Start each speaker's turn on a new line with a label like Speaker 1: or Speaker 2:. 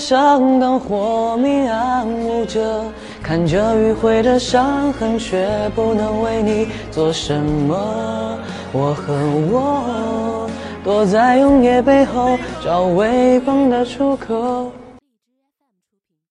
Speaker 1: 上灯火明暗无遮，看着迂回的伤痕，却不能为你做什么。我恨我，躲在永夜背后，找微光的出口。